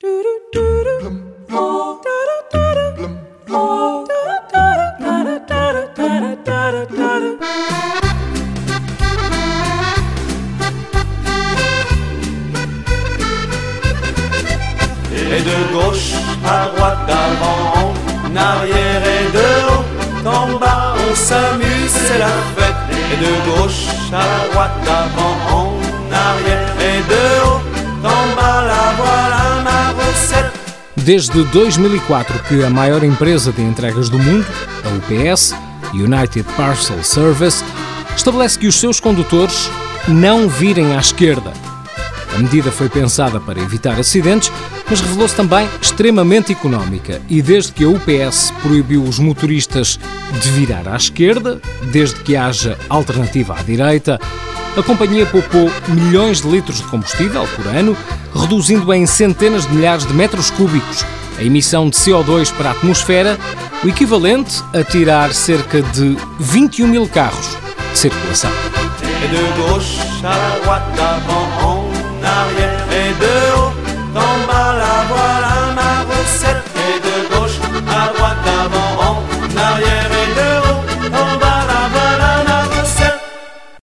Et de gauche à droite, d'avant en arrière et de haut en bas, on s'amuse, c'est la fête. Et de gauche à droite, d'avant en Desde 2004 que a maior empresa de entregas do mundo, a UPS, United Parcel Service, estabelece que os seus condutores não virem à esquerda. A medida foi pensada para evitar acidentes, mas revelou-se também extremamente económica. E desde que a UPS proibiu os motoristas de virar à esquerda, desde que haja alternativa à direita, a companhia poupou milhões de litros de combustível por ano, reduzindo em centenas de milhares de metros cúbicos a emissão de CO2 para a atmosfera, o equivalente a tirar cerca de 21 mil carros de circulação.